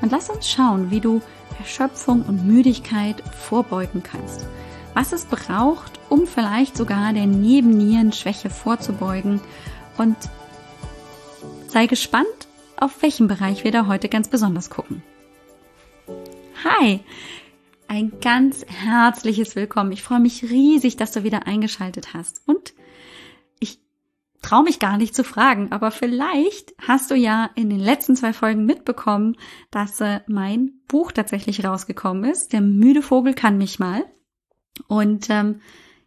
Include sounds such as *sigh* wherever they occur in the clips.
Und lass uns schauen, wie du Erschöpfung und Müdigkeit vorbeugen kannst. Was es braucht, um vielleicht sogar der Nebennierenschwäche vorzubeugen. Und sei gespannt, auf welchen Bereich wir da heute ganz besonders gucken. Hi! Ein ganz herzliches Willkommen. Ich freue mich riesig, dass du wieder eingeschaltet hast. Und traue mich gar nicht zu fragen, aber vielleicht hast du ja in den letzten zwei Folgen mitbekommen, dass äh, mein Buch tatsächlich rausgekommen ist. Der müde Vogel kann mich mal. Und ähm,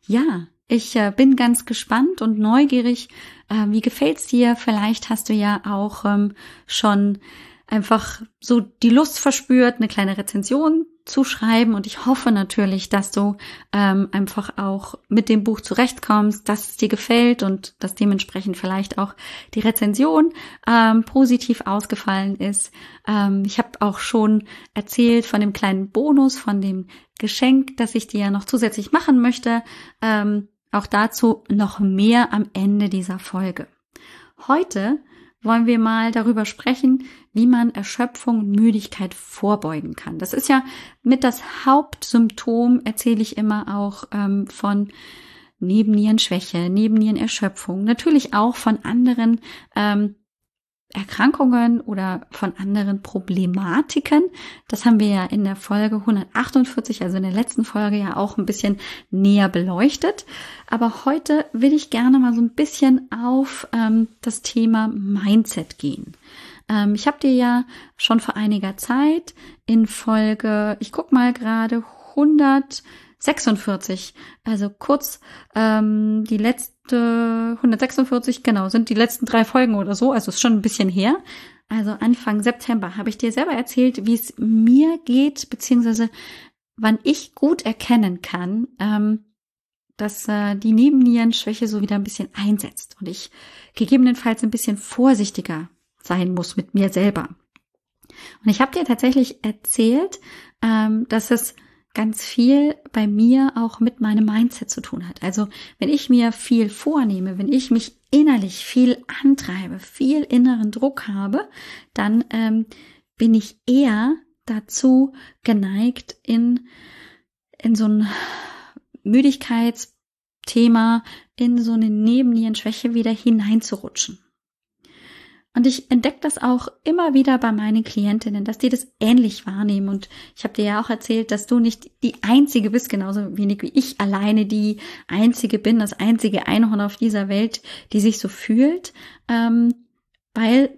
ja, ich äh, bin ganz gespannt und neugierig. Äh, wie gefällt's dir? Vielleicht hast du ja auch ähm, schon einfach so die Lust verspürt, eine kleine Rezension zu schreiben. Und ich hoffe natürlich, dass du ähm, einfach auch mit dem Buch zurechtkommst, dass es dir gefällt und dass dementsprechend vielleicht auch die Rezension ähm, positiv ausgefallen ist. Ähm, ich habe auch schon erzählt von dem kleinen Bonus, von dem Geschenk, das ich dir noch zusätzlich machen möchte. Ähm, auch dazu noch mehr am Ende dieser Folge. Heute wollen wir mal darüber sprechen, wie man Erschöpfung und Müdigkeit vorbeugen kann. Das ist ja mit das Hauptsymptom, erzähle ich immer auch ähm, von Nebennierenschwäche, Nebennierenerschöpfung, natürlich auch von anderen ähm, Erkrankungen oder von anderen Problematiken. Das haben wir ja in der Folge 148, also in der letzten Folge ja auch ein bisschen näher beleuchtet. Aber heute will ich gerne mal so ein bisschen auf ähm, das Thema Mindset gehen. Ähm, ich habe dir ja schon vor einiger Zeit in Folge, ich guck mal gerade 100 46, also kurz ähm, die letzte 146, genau, sind die letzten drei Folgen oder so, also ist schon ein bisschen her. Also Anfang September habe ich dir selber erzählt, wie es mir geht, beziehungsweise wann ich gut erkennen kann, ähm, dass äh, die Nebennierenschwäche so wieder ein bisschen einsetzt und ich gegebenenfalls ein bisschen vorsichtiger sein muss mit mir selber. Und ich habe dir tatsächlich erzählt, ähm, dass es ganz viel bei mir auch mit meinem Mindset zu tun hat. Also wenn ich mir viel vornehme, wenn ich mich innerlich viel antreibe, viel inneren Druck habe, dann ähm, bin ich eher dazu geneigt, in, in so ein Müdigkeitsthema, in so eine Nebennierenschwäche wieder hineinzurutschen. Und ich entdecke das auch immer wieder bei meinen Klientinnen, dass die das ähnlich wahrnehmen. Und ich habe dir ja auch erzählt, dass du nicht die Einzige bist, genauso wenig wie ich alleine die Einzige bin, das einzige Einhorn auf dieser Welt, die sich so fühlt. Ähm, weil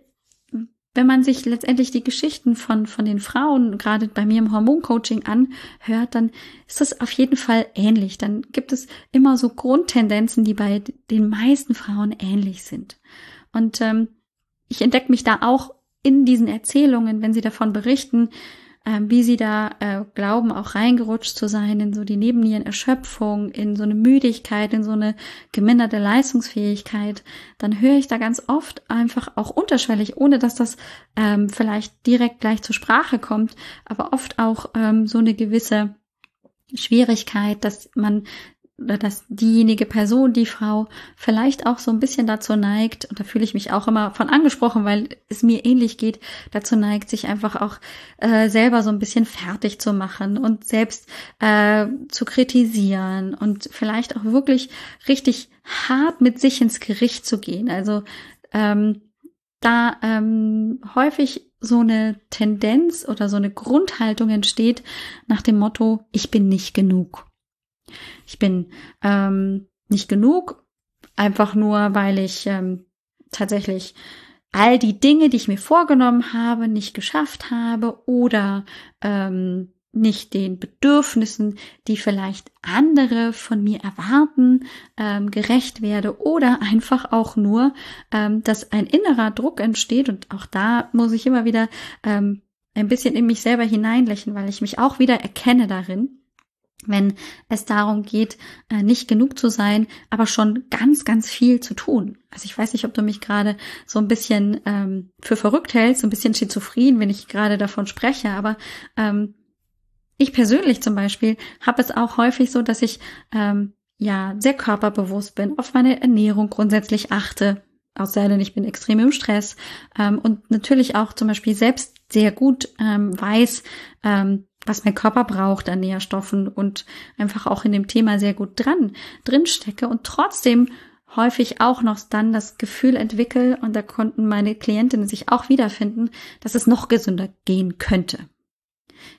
wenn man sich letztendlich die Geschichten von, von den Frauen, gerade bei mir im Hormoncoaching anhört, dann ist das auf jeden Fall ähnlich. Dann gibt es immer so Grundtendenzen, die bei den meisten Frauen ähnlich sind. Und ähm, ich entdecke mich da auch in diesen Erzählungen, wenn sie davon berichten, äh, wie sie da äh, glauben, auch reingerutscht zu sein in so die Nebennierenerschöpfung, in so eine Müdigkeit, in so eine geminderte Leistungsfähigkeit, dann höre ich da ganz oft einfach auch unterschwellig, ohne dass das ähm, vielleicht direkt gleich zur Sprache kommt, aber oft auch ähm, so eine gewisse Schwierigkeit, dass man dass diejenige Person, die Frau vielleicht auch so ein bisschen dazu neigt, und da fühle ich mich auch immer von angesprochen, weil es mir ähnlich geht, dazu neigt, sich einfach auch äh, selber so ein bisschen fertig zu machen und selbst äh, zu kritisieren und vielleicht auch wirklich richtig hart mit sich ins Gericht zu gehen. Also ähm, da ähm, häufig so eine Tendenz oder so eine Grundhaltung entsteht nach dem Motto, ich bin nicht genug. Ich bin ähm, nicht genug, einfach nur, weil ich ähm, tatsächlich all die Dinge, die ich mir vorgenommen habe, nicht geschafft habe oder ähm, nicht den Bedürfnissen, die vielleicht andere von mir erwarten, ähm, gerecht werde oder *laughs* einfach auch nur, ähm, dass ein innerer Druck entsteht. Und auch da muss ich immer wieder ähm, ein bisschen in mich selber hineinlächeln, weil ich mich auch wieder erkenne darin, wenn es darum geht, äh, nicht genug zu sein, aber schon ganz, ganz viel zu tun. Also ich weiß nicht, ob du mich gerade so ein bisschen ähm, für verrückt hältst, so ein bisschen schizophren, wenn ich gerade davon spreche, aber ähm, ich persönlich zum Beispiel habe es auch häufig so, dass ich ähm, ja sehr körperbewusst bin, auf meine Ernährung grundsätzlich achte, außer denn ich bin extrem im Stress ähm, und natürlich auch zum Beispiel selbst sehr gut ähm, weiß, ähm, was mein Körper braucht an Nährstoffen und einfach auch in dem Thema sehr gut dran drin stecke und trotzdem häufig auch noch dann das Gefühl entwickle und da konnten meine Klientinnen sich auch wiederfinden, dass es noch gesünder gehen könnte.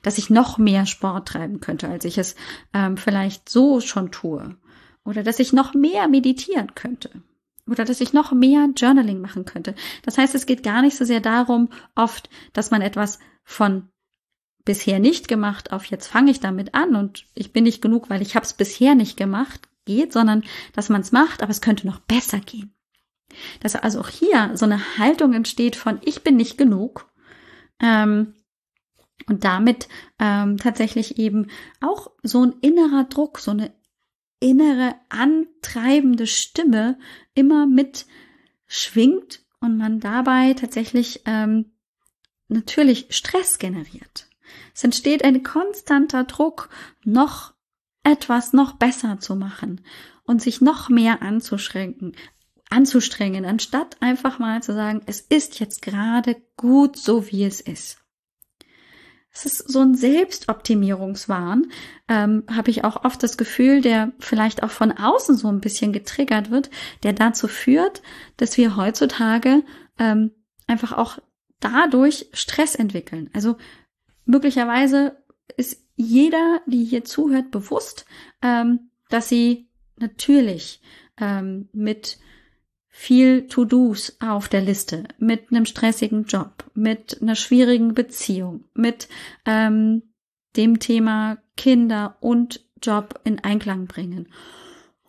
Dass ich noch mehr Sport treiben könnte, als ich es ähm, vielleicht so schon tue. Oder dass ich noch mehr meditieren könnte. Oder dass ich noch mehr Journaling machen könnte. Das heißt, es geht gar nicht so sehr darum, oft, dass man etwas von bisher nicht gemacht auf jetzt fange ich damit an und ich bin nicht genug, weil ich habe es bisher nicht gemacht, geht, sondern dass man es macht, aber es könnte noch besser gehen. Dass also auch hier so eine Haltung entsteht von ich bin nicht genug ähm, und damit ähm, tatsächlich eben auch so ein innerer Druck, so eine innere antreibende Stimme immer mit schwingt und man dabei tatsächlich ähm, natürlich Stress generiert. Es entsteht ein konstanter Druck, noch etwas noch besser zu machen und sich noch mehr anzuschränken, anzustrengen, anstatt einfach mal zu sagen, es ist jetzt gerade gut so, wie es ist. Es ist so ein Selbstoptimierungswahn, ähm, habe ich auch oft das Gefühl, der vielleicht auch von außen so ein bisschen getriggert wird, der dazu führt, dass wir heutzutage ähm, einfach auch dadurch Stress entwickeln. Also möglicherweise ist jeder, die hier zuhört, bewusst, ähm, dass sie natürlich ähm, mit viel To-Dos auf der Liste, mit einem stressigen Job, mit einer schwierigen Beziehung, mit ähm, dem Thema Kinder und Job in Einklang bringen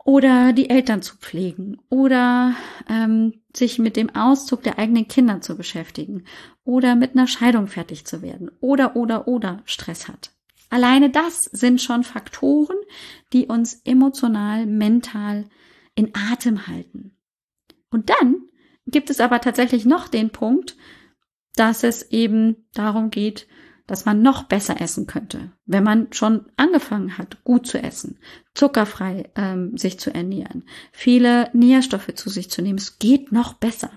oder die Eltern zu pflegen oder ähm, sich mit dem Auszug der eigenen Kinder zu beschäftigen oder mit einer Scheidung fertig zu werden oder oder oder Stress hat. Alleine das sind schon Faktoren, die uns emotional, mental in Atem halten. Und dann gibt es aber tatsächlich noch den Punkt, dass es eben darum geht, dass man noch besser essen könnte, wenn man schon angefangen hat, gut zu essen, zuckerfrei ähm, sich zu ernähren, viele Nährstoffe zu sich zu nehmen. Es geht noch besser.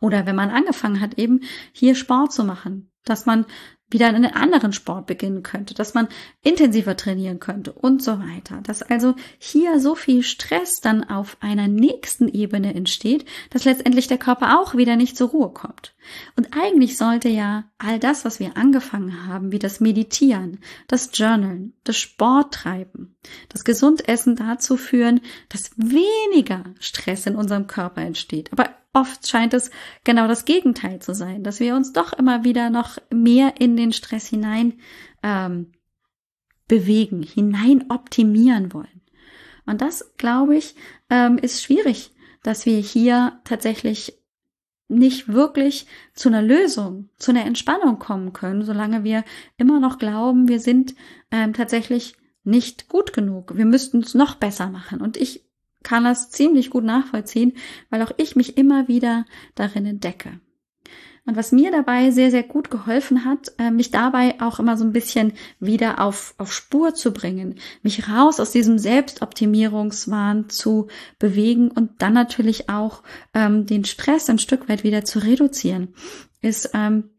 Oder wenn man angefangen hat, eben hier Sport zu machen, dass man wieder einen anderen Sport beginnen könnte, dass man intensiver trainieren könnte und so weiter. Dass also hier so viel Stress dann auf einer nächsten Ebene entsteht, dass letztendlich der Körper auch wieder nicht zur Ruhe kommt. Und eigentlich sollte ja all das, was wir angefangen haben, wie das Meditieren, das Journalen, das Sporttreiben, das Gesundessen dazu führen, dass weniger Stress in unserem Körper entsteht. Aber Oft scheint es genau das Gegenteil zu sein, dass wir uns doch immer wieder noch mehr in den Stress hinein ähm, bewegen, hinein optimieren wollen. Und das, glaube ich, ähm, ist schwierig, dass wir hier tatsächlich nicht wirklich zu einer Lösung, zu einer Entspannung kommen können, solange wir immer noch glauben, wir sind ähm, tatsächlich nicht gut genug. Wir müssten es noch besser machen. Und ich kann das ziemlich gut nachvollziehen, weil auch ich mich immer wieder darin entdecke. Und was mir dabei sehr, sehr gut geholfen hat, äh, mich dabei auch immer so ein bisschen wieder auf, auf Spur zu bringen, mich raus aus diesem Selbstoptimierungswahn zu bewegen und dann natürlich auch ähm, den Stress ein Stück weit wieder zu reduzieren, ist ähm,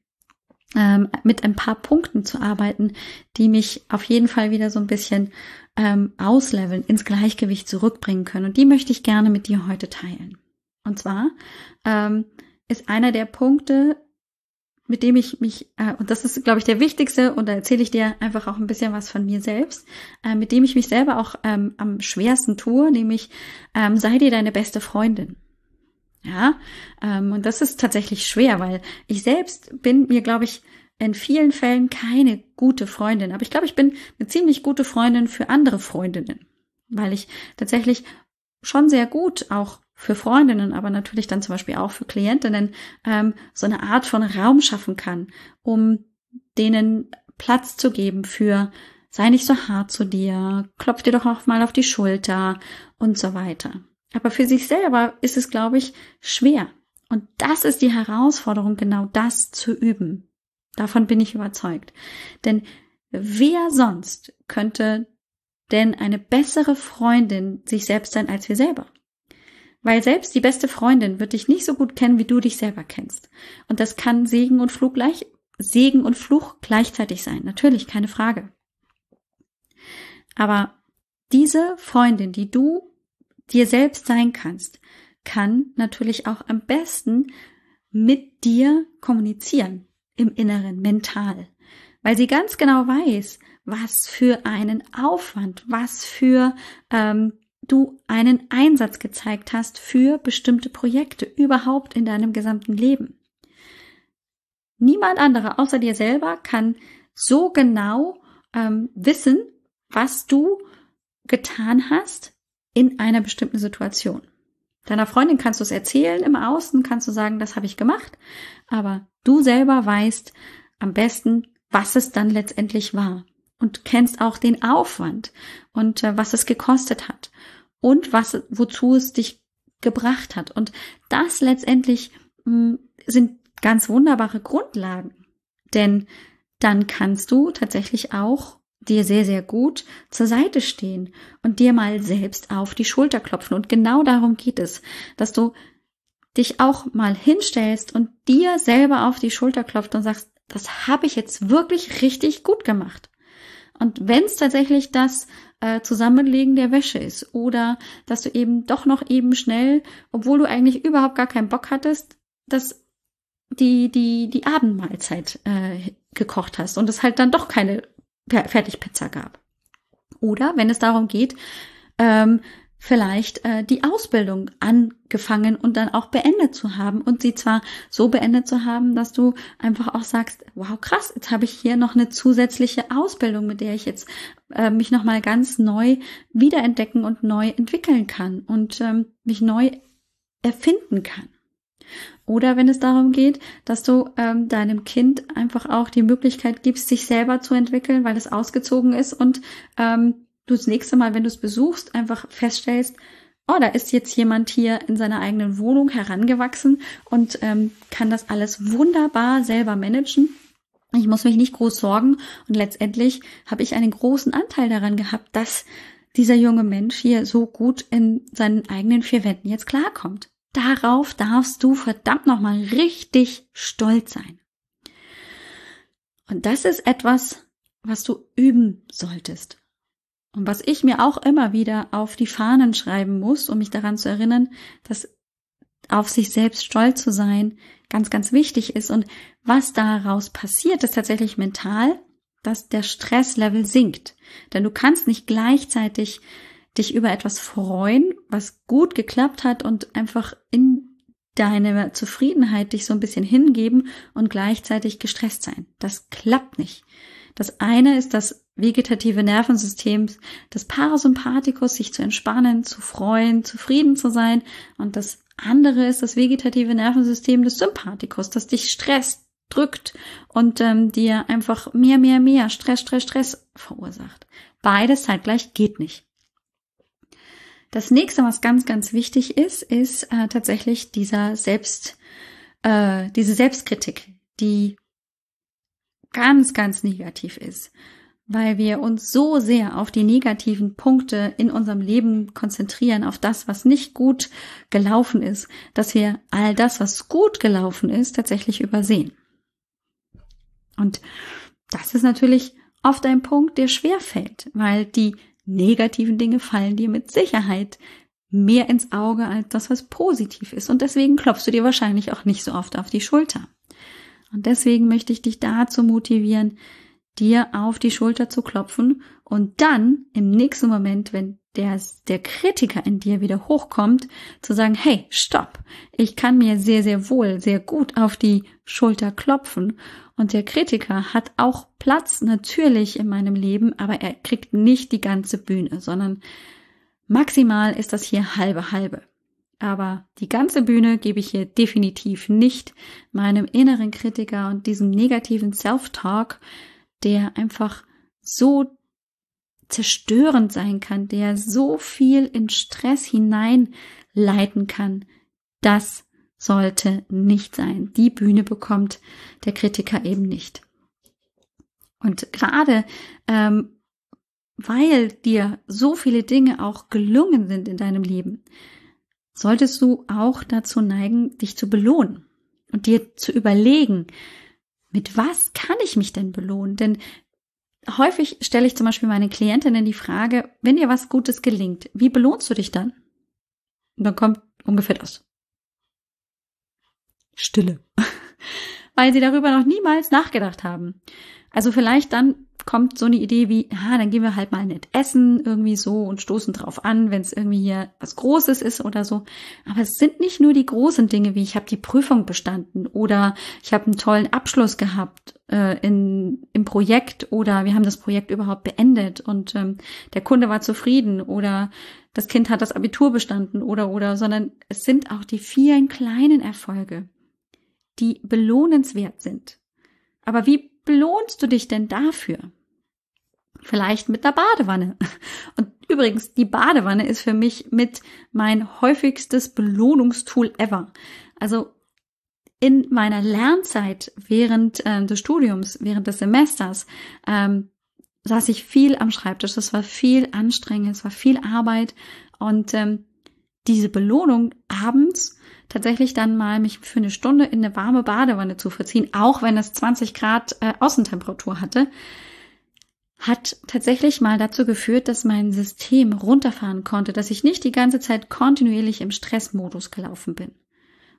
ähm, mit ein paar Punkten zu arbeiten, die mich auf jeden Fall wieder so ein bisschen ähm, ausleveln, ins Gleichgewicht zurückbringen können. Und die möchte ich gerne mit dir heute teilen. Und zwar ähm, ist einer der Punkte, mit dem ich mich, äh, und das ist, glaube ich, der wichtigste, und da erzähle ich dir einfach auch ein bisschen was von mir selbst, äh, mit dem ich mich selber auch ähm, am schwersten tue, nämlich ähm, sei dir deine beste Freundin. Ja, ähm, und das ist tatsächlich schwer, weil ich selbst bin mir, glaube ich, in vielen Fällen keine gute Freundin, aber ich glaube, ich bin eine ziemlich gute Freundin für andere Freundinnen, weil ich tatsächlich schon sehr gut auch für Freundinnen, aber natürlich dann zum Beispiel auch für Klientinnen ähm, so eine Art von Raum schaffen kann, um denen Platz zu geben für sei nicht so hart zu dir, klopf dir doch auch mal auf die Schulter und so weiter. Aber für sich selber ist es, glaube ich, schwer. Und das ist die Herausforderung, genau das zu üben. Davon bin ich überzeugt. Denn wer sonst könnte denn eine bessere Freundin sich selbst sein als wir selber? Weil selbst die beste Freundin wird dich nicht so gut kennen, wie du dich selber kennst. Und das kann Segen und Fluch gleich, Segen und Fluch gleichzeitig sein. Natürlich, keine Frage. Aber diese Freundin, die du dir selbst sein kannst, kann natürlich auch am besten mit dir kommunizieren im Inneren, mental, weil sie ganz genau weiß, was für einen Aufwand, was für ähm, du einen Einsatz gezeigt hast für bestimmte Projekte überhaupt in deinem gesamten Leben. Niemand anderer außer dir selber kann so genau ähm, wissen, was du getan hast in einer bestimmten Situation. Deiner Freundin kannst du es erzählen im Außen, kannst du sagen, das habe ich gemacht, aber du selber weißt am besten, was es dann letztendlich war und kennst auch den Aufwand und äh, was es gekostet hat und was wozu es dich gebracht hat und das letztendlich mh, hm, sind ganz wunderbare Grundlagen, denn dann kannst du tatsächlich auch dir sehr, sehr gut zur Seite stehen und dir mal selbst auf die Schulter klopfen. Und genau darum geht es, dass du dich auch mal hinstellst und dir selber auf die Schulter klopft und sagst, das habe ich jetzt wirklich richtig gut gemacht. Und wenn es tatsächlich das äh, Zusammenlegen der Wäsche ist oder dass du eben doch noch eben schnell, obwohl du eigentlich überhaupt gar keinen Bock hattest, dass die die die Abendmahlzeit äh, gekocht hast und es halt dann doch keine Fertigpizza gab. Oder wenn es darum geht, ähm, vielleicht äh, die Ausbildung angefangen und dann auch beendet zu haben und sie zwar so beendet zu haben, dass du einfach auch sagst, wow, krass, jetzt habe ich hier noch eine zusätzliche Ausbildung, mit der ich jetzt äh, mich noch mal ganz neu wiederentdecken und neu entwickeln kann und ähm, mich neu erfinden kann. Oder wenn es darum geht, dass du ähm, deinem Kind einfach auch die Möglichkeit gibst, sich selber zu entwickeln, weil es ausgezogen ist und ähm, du das nächste Mal, wenn du es besuchst, einfach feststellst, oh, da ist jetzt jemand hier in seiner eigenen Wohnung herangewachsen und ähm, kann das alles wunderbar selber managen. Ich muss mich nicht groß sorgen und letztendlich habe ich einen großen Anteil daran gehabt, dass dieser junge Mensch hier so gut in seinen eigenen vier Wänden jetzt klarkommt. Darauf darfst du verdammt nochmal richtig stolz sein. Und das ist etwas, was du üben solltest. Und was ich mir auch immer wieder auf die Fahnen schreiben muss, um mich daran zu erinnern, dass auf sich selbst stolz zu sein ganz, ganz wichtig ist. Und was daraus passiert, ist tatsächlich mental, dass der Stresslevel sinkt. Denn du kannst nicht gleichzeitig dich über etwas freuen, was gut geklappt hat und einfach in deine Zufriedenheit dich so ein bisschen hingeben und gleichzeitig gestresst sein. Das klappt nicht. Das eine ist das vegetative Nervensystem des Parasympathikus, sich zu entspannen, zu freuen, zufrieden zu sein. Und das andere ist das vegetative Nervensystem des Sympathikus, das dich stresst, drückt und ähm, dir einfach mehr, mehr, mehr Stress, Stress, Stress verursacht. Beides zeitgleich geht nicht. Das nächste, was ganz, ganz wichtig ist, ist äh, tatsächlich dieser Selbst, äh, diese Selbstkritik, die ganz, ganz negativ ist, weil wir uns so sehr auf die negativen Punkte in unserem Leben konzentrieren, auf das, was nicht gut gelaufen ist, dass wir all das, was gut gelaufen ist, tatsächlich übersehen. Und das ist natürlich oft ein Punkt, der schwer fällt, weil die negativen Dinge fallen dir mit Sicherheit mehr ins Auge als das, was positiv ist. Und deswegen klopfst du dir wahrscheinlich auch nicht so oft auf die Schulter. Und deswegen möchte ich dich dazu motivieren, dir auf die Schulter zu klopfen und dann im nächsten Moment, wenn der, der Kritiker in dir wieder hochkommt, zu sagen, hey, stopp, ich kann mir sehr, sehr wohl, sehr gut auf die Schulter klopfen und der Kritiker hat auch Platz natürlich in meinem Leben, aber er kriegt nicht die ganze Bühne, sondern maximal ist das hier halbe halbe. Aber die ganze Bühne gebe ich hier definitiv nicht meinem inneren Kritiker und diesem negativen Self-Talk, der einfach so zerstörend sein kann, der so viel in Stress hineinleiten kann. Das sollte nicht sein. Die Bühne bekommt der Kritiker eben nicht. Und gerade ähm, weil dir so viele Dinge auch gelungen sind in deinem Leben, solltest du auch dazu neigen, dich zu belohnen und dir zu überlegen, mit was kann ich mich denn belohnen? Denn häufig stelle ich zum Beispiel meine Klientinnen die Frage, wenn dir was Gutes gelingt, wie belohnst du dich dann? Und dann kommt ungefähr das. Stille. *laughs* Weil sie darüber noch niemals nachgedacht haben. Also vielleicht dann kommt so eine Idee wie, ah, dann gehen wir halt mal nett essen, irgendwie so und stoßen drauf an, wenn es irgendwie hier was Großes ist oder so. Aber es sind nicht nur die großen Dinge, wie ich habe die Prüfung bestanden oder ich habe einen tollen Abschluss gehabt äh, in, im Projekt oder wir haben das Projekt überhaupt beendet und ähm, der Kunde war zufrieden oder das Kind hat das Abitur bestanden oder oder, sondern es sind auch die vielen kleinen Erfolge, die belohnenswert sind. Aber wie belohnst du dich denn dafür? Vielleicht mit einer Badewanne. Und übrigens, die Badewanne ist für mich mit mein häufigstes Belohnungstool ever. Also in meiner Lernzeit während äh, des Studiums, während des Semesters, ähm, saß ich viel am Schreibtisch. Das war viel anstrengend, es war viel Arbeit und ähm, diese Belohnung abends tatsächlich dann mal mich für eine Stunde in eine warme Badewanne zu verziehen, auch wenn es 20 Grad äh, Außentemperatur hatte, hat tatsächlich mal dazu geführt, dass mein System runterfahren konnte, dass ich nicht die ganze Zeit kontinuierlich im Stressmodus gelaufen bin.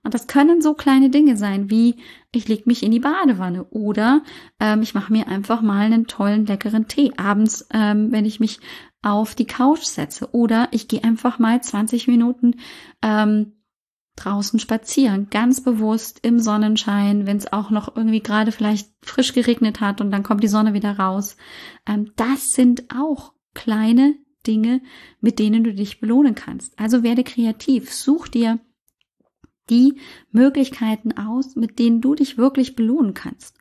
Und das können so kleine Dinge sein, wie ich leg mich in die Badewanne oder ähm, ich mache mir einfach mal einen tollen, leckeren Tee abends, ähm, wenn ich mich auf die Couch setze. Oder ich gehe einfach mal 20 Minuten ähm, draußen spazieren, ganz bewusst im Sonnenschein, wenn es auch noch irgendwie gerade vielleicht frisch geregnet hat und dann kommt die Sonne wieder raus. Ähm, das sind auch kleine Dinge, mit denen du dich belohnen kannst. Also werde kreativ, such dir die Möglichkeiten aus, mit denen du dich wirklich belohnen kannst.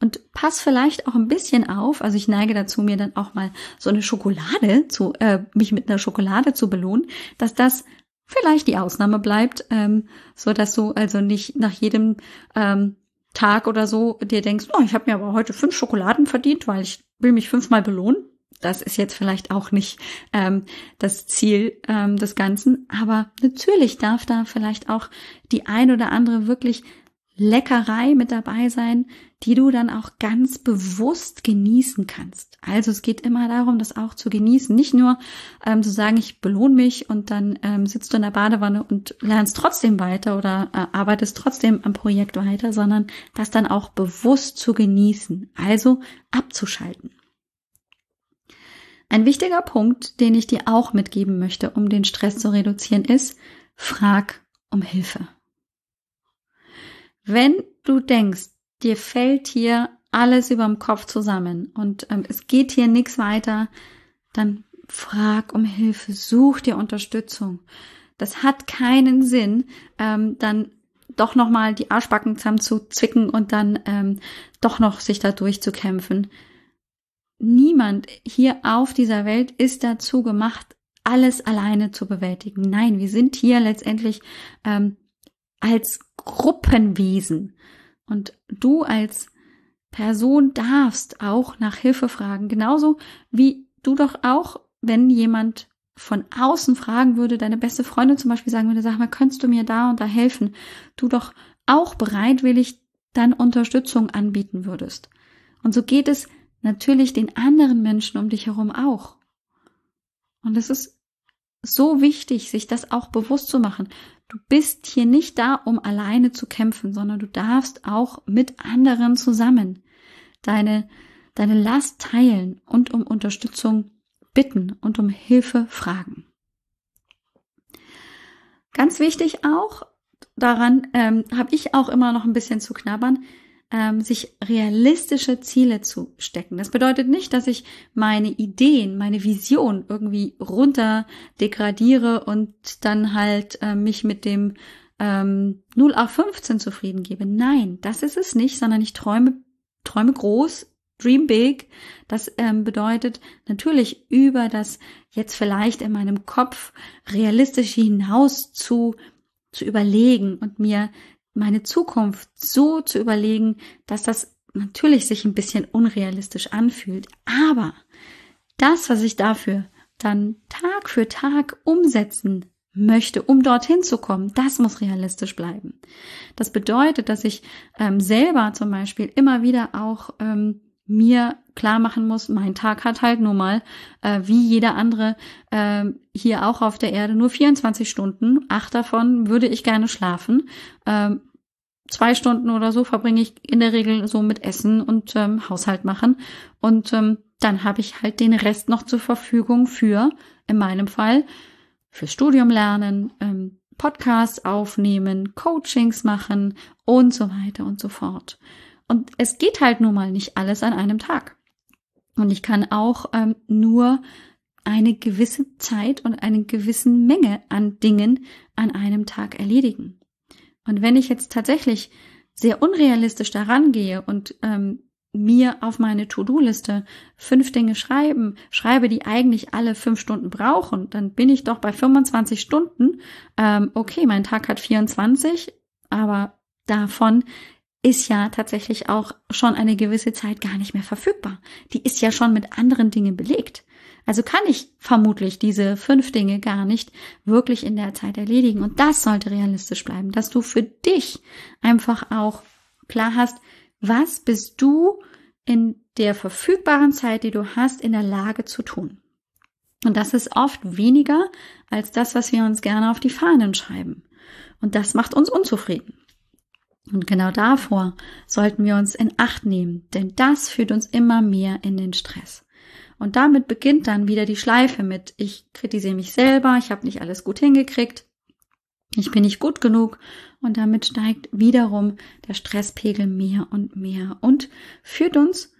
Und pass vielleicht auch ein bisschen auf, also ich neige dazu, mir dann auch mal so eine Schokolade zu, äh, mich mit einer Schokolade zu belohnen, dass das vielleicht die Ausnahme bleibt, ähm, so dass du also nicht nach jedem ähm, Tag oder so dir denkst, oh, ich habe mir aber heute fünf Schokoladen verdient, weil ich will mich fünfmal belohnen. Das ist jetzt vielleicht auch nicht ähm, das Ziel ähm, des Ganzen, aber natürlich darf da vielleicht auch die ein oder andere wirklich Leckerei mit dabei sein, die du dann auch ganz bewusst genießen kannst. Also es geht immer darum, das auch zu genießen. Nicht nur ähm, zu sagen, ich belohne mich und dann ähm, sitzt du in der Badewanne und lernst trotzdem weiter oder äh, arbeitest trotzdem am Projekt weiter, sondern das dann auch bewusst zu genießen. Also abzuschalten. Ein wichtiger Punkt, den ich dir auch mitgeben möchte, um den Stress zu reduzieren, ist, frag um Hilfe. Wenn du denkst, dir fällt hier alles überm Kopf zusammen und ähm, es geht hier nichts weiter, dann frag um Hilfe, such dir Unterstützung. Das hat keinen Sinn, ähm, dann doch nochmal die Arschbacken zusammen zu zwicken und dann ähm, doch noch sich da durchzukämpfen. Niemand hier auf dieser Welt ist dazu gemacht, alles alleine zu bewältigen. Nein, wir sind hier letztendlich ähm, als Gruppenwesen. Und du als Person darfst auch nach Hilfe fragen. Genauso wie du doch auch, wenn jemand von außen fragen würde, deine beste Freundin zum Beispiel sagen würde, sag mal, könntest du mir da und da helfen? Du doch auch bereitwillig dann Unterstützung anbieten würdest. Und so geht es natürlich den anderen Menschen um dich herum auch. Und es ist so wichtig, sich das auch bewusst zu machen. Du bist hier nicht da, um alleine zu kämpfen, sondern du darfst auch mit anderen zusammen deine, deine Last teilen und um Unterstützung bitten und um Hilfe fragen. Ganz wichtig auch, daran ähm, habe ich auch immer noch ein bisschen zu knabbern, ähm, sich realistische Ziele zu stecken. Das bedeutet nicht, dass ich meine Ideen, meine Vision irgendwie runter degradiere und dann halt äh, mich mit dem ähm, 0 auf 15 zufrieden gebe. Nein, das ist es nicht, sondern ich träume, träume groß, dream big. Das ähm, bedeutet natürlich über das jetzt vielleicht in meinem Kopf realistisch hinaus zu, zu überlegen und mir meine Zukunft so zu überlegen, dass das natürlich sich ein bisschen unrealistisch anfühlt. Aber das, was ich dafür dann Tag für Tag umsetzen möchte, um dorthin zu kommen, das muss realistisch bleiben. Das bedeutet, dass ich ähm, selber zum Beispiel immer wieder auch ähm, mir klar machen muss, mein Tag hat halt nur mal, äh, wie jeder andere äh, hier auch auf der Erde, nur 24 Stunden. Acht davon würde ich gerne schlafen. Ähm, zwei Stunden oder so verbringe ich in der Regel so mit Essen und ähm, Haushalt machen. Und ähm, dann habe ich halt den Rest noch zur Verfügung für, in meinem Fall, fürs Studium lernen, ähm, Podcasts aufnehmen, Coachings machen und so weiter und so fort. Und es geht halt nun mal nicht alles an einem Tag. Und ich kann auch ähm, nur eine gewisse Zeit und eine gewisse Menge an Dingen an einem Tag erledigen. Und wenn ich jetzt tatsächlich sehr unrealistisch daran gehe und ähm, mir auf meine To-Do-Liste fünf Dinge schreiben, schreibe, die eigentlich alle fünf Stunden brauchen, dann bin ich doch bei 25 Stunden. Ähm, okay, mein Tag hat 24, aber davon ist ja tatsächlich auch schon eine gewisse Zeit gar nicht mehr verfügbar. Die ist ja schon mit anderen Dingen belegt. Also kann ich vermutlich diese fünf Dinge gar nicht wirklich in der Zeit erledigen. Und das sollte realistisch bleiben, dass du für dich einfach auch klar hast, was bist du in der verfügbaren Zeit, die du hast, in der Lage zu tun. Und das ist oft weniger als das, was wir uns gerne auf die Fahnen schreiben. Und das macht uns unzufrieden. Und genau davor sollten wir uns in Acht nehmen, denn das führt uns immer mehr in den Stress. Und damit beginnt dann wieder die Schleife mit, ich kritisiere mich selber, ich habe nicht alles gut hingekriegt, ich bin nicht gut genug und damit steigt wiederum der Stresspegel mehr und mehr und führt uns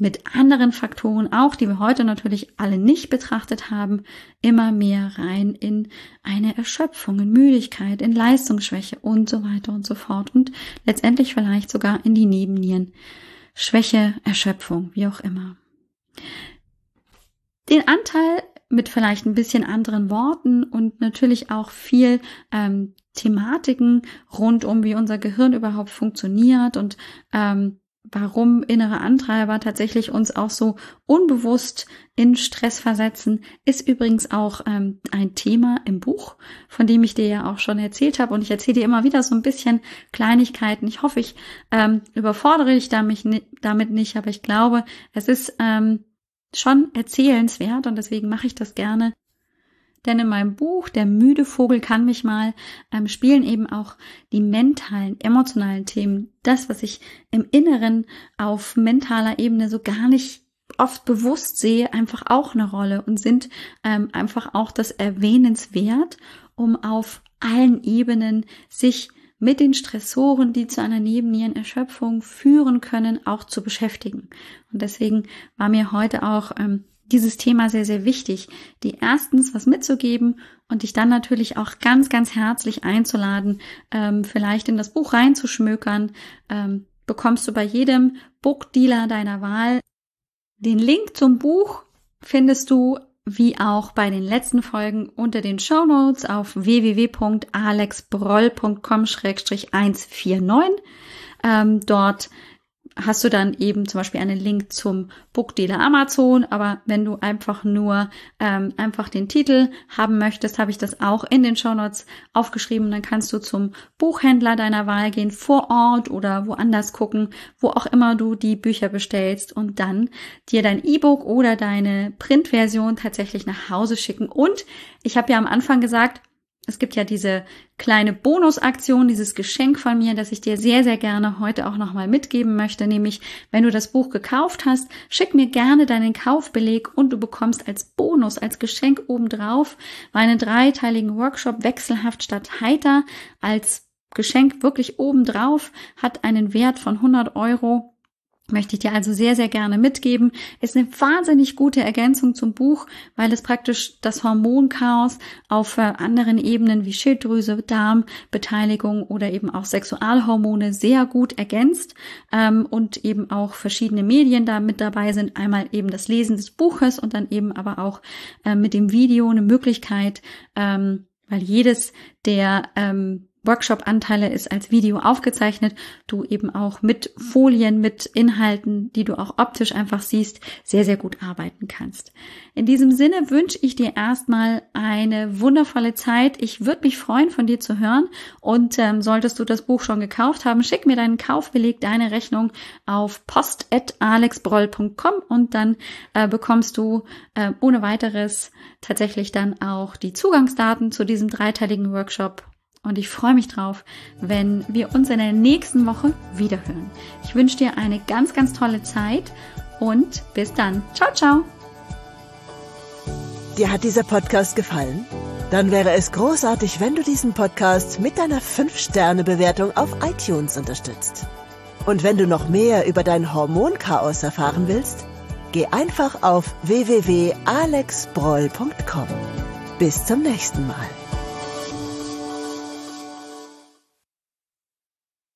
mit anderen Faktoren, auch die wir heute natürlich alle nicht betrachtet haben, immer mehr rein in eine Erschöpfung, in Müdigkeit, in Leistungsschwäche und so weiter und so fort und letztendlich vielleicht sogar in die Nebennieren. Schwäche, Erschöpfung, wie auch immer. Den Anteil mit vielleicht ein bisschen anderen Worten und natürlich auch viel ähm, Thematiken rund um, wie unser Gehirn überhaupt funktioniert und ähm, warum innere Antreiber tatsächlich uns auch so unbewusst in Stress versetzen, ist übrigens auch ähm, ein Thema im Buch, von dem ich dir ja auch schon erzählt habe. Und ich erzähle dir immer wieder so ein bisschen Kleinigkeiten. Ich hoffe, ich ähm, überfordere dich damit, nicht, aber ich glaube, es ist ähm, schon erzählenswert und deswegen mache ich das gerne. Denn in meinem Buch Der müde Vogel kann mich mal ähm, spielen eben auch die mentalen, emotionalen Themen, das, was ich im Inneren auf mentaler Ebene so gar nicht oft bewusst sehe, einfach auch eine Rolle und sind ähm, einfach auch das erwähnenswert, um auf allen Ebenen sich mit den Stressoren, die zu einer Nebennierenerschöpfung führen können, auch zu beschäftigen. Und deswegen war mir heute auch ähm, dieses Thema sehr, sehr wichtig, die erstens was mitzugeben und dich dann natürlich auch ganz, ganz herzlich einzuladen, ähm, vielleicht in das Buch reinzuschmökern. Ähm, bekommst du bei jedem Bookdealer deiner Wahl den Link zum Buch findest du wie auch bei den letzten Folgen unter den Show Notes auf www.alexbroll.com-149. Ähm, dort hast du dann eben zum Beispiel einen Link zum Bookdealer Amazon. Aber wenn du einfach nur ähm, einfach den Titel haben möchtest, habe ich das auch in den Show Notes aufgeschrieben. Dann kannst du zum Buchhändler deiner Wahl gehen, vor Ort oder woanders gucken, wo auch immer du die Bücher bestellst und dann dir dein E-Book oder deine Printversion tatsächlich nach Hause schicken. Und ich habe ja am Anfang gesagt, es gibt ja diese kleine Bonusaktion, dieses Geschenk von mir, das ich dir sehr, sehr gerne heute auch nochmal mitgeben möchte, nämlich wenn du das Buch gekauft hast, schick mir gerne deinen Kaufbeleg und du bekommst als Bonus, als Geschenk obendrauf meinen dreiteiligen Workshop Wechselhaft statt Heiter. Als Geschenk wirklich obendrauf, hat einen Wert von 100 Euro möchte ich dir also sehr, sehr gerne mitgeben. Ist eine wahnsinnig gute Ergänzung zum Buch, weil es praktisch das Hormonchaos auf äh, anderen Ebenen wie Schilddrüse, Darmbeteiligung oder eben auch Sexualhormone sehr gut ergänzt ähm, und eben auch verschiedene Medien da mit dabei sind. Einmal eben das Lesen des Buches und dann eben aber auch äh, mit dem Video eine Möglichkeit, ähm, weil jedes der ähm, Workshop-Anteile ist als Video aufgezeichnet, du eben auch mit Folien, mit Inhalten, die du auch optisch einfach siehst, sehr, sehr gut arbeiten kannst. In diesem Sinne wünsche ich dir erstmal eine wundervolle Zeit. Ich würde mich freuen, von dir zu hören. Und ähm, solltest du das Buch schon gekauft haben, schick mir deinen Kaufbeleg, deine Rechnung auf post.alexbroll.com und dann äh, bekommst du äh, ohne weiteres tatsächlich dann auch die Zugangsdaten zu diesem dreiteiligen Workshop und ich freue mich drauf, wenn wir uns in der nächsten Woche wiederhören. Ich wünsche dir eine ganz, ganz tolle Zeit und bis dann. Ciao, ciao. Dir hat dieser Podcast gefallen? Dann wäre es großartig, wenn du diesen Podcast mit deiner 5-Sterne-Bewertung auf iTunes unterstützt. Und wenn du noch mehr über dein Hormonchaos erfahren willst, geh einfach auf www.alexbroll.com. Bis zum nächsten Mal.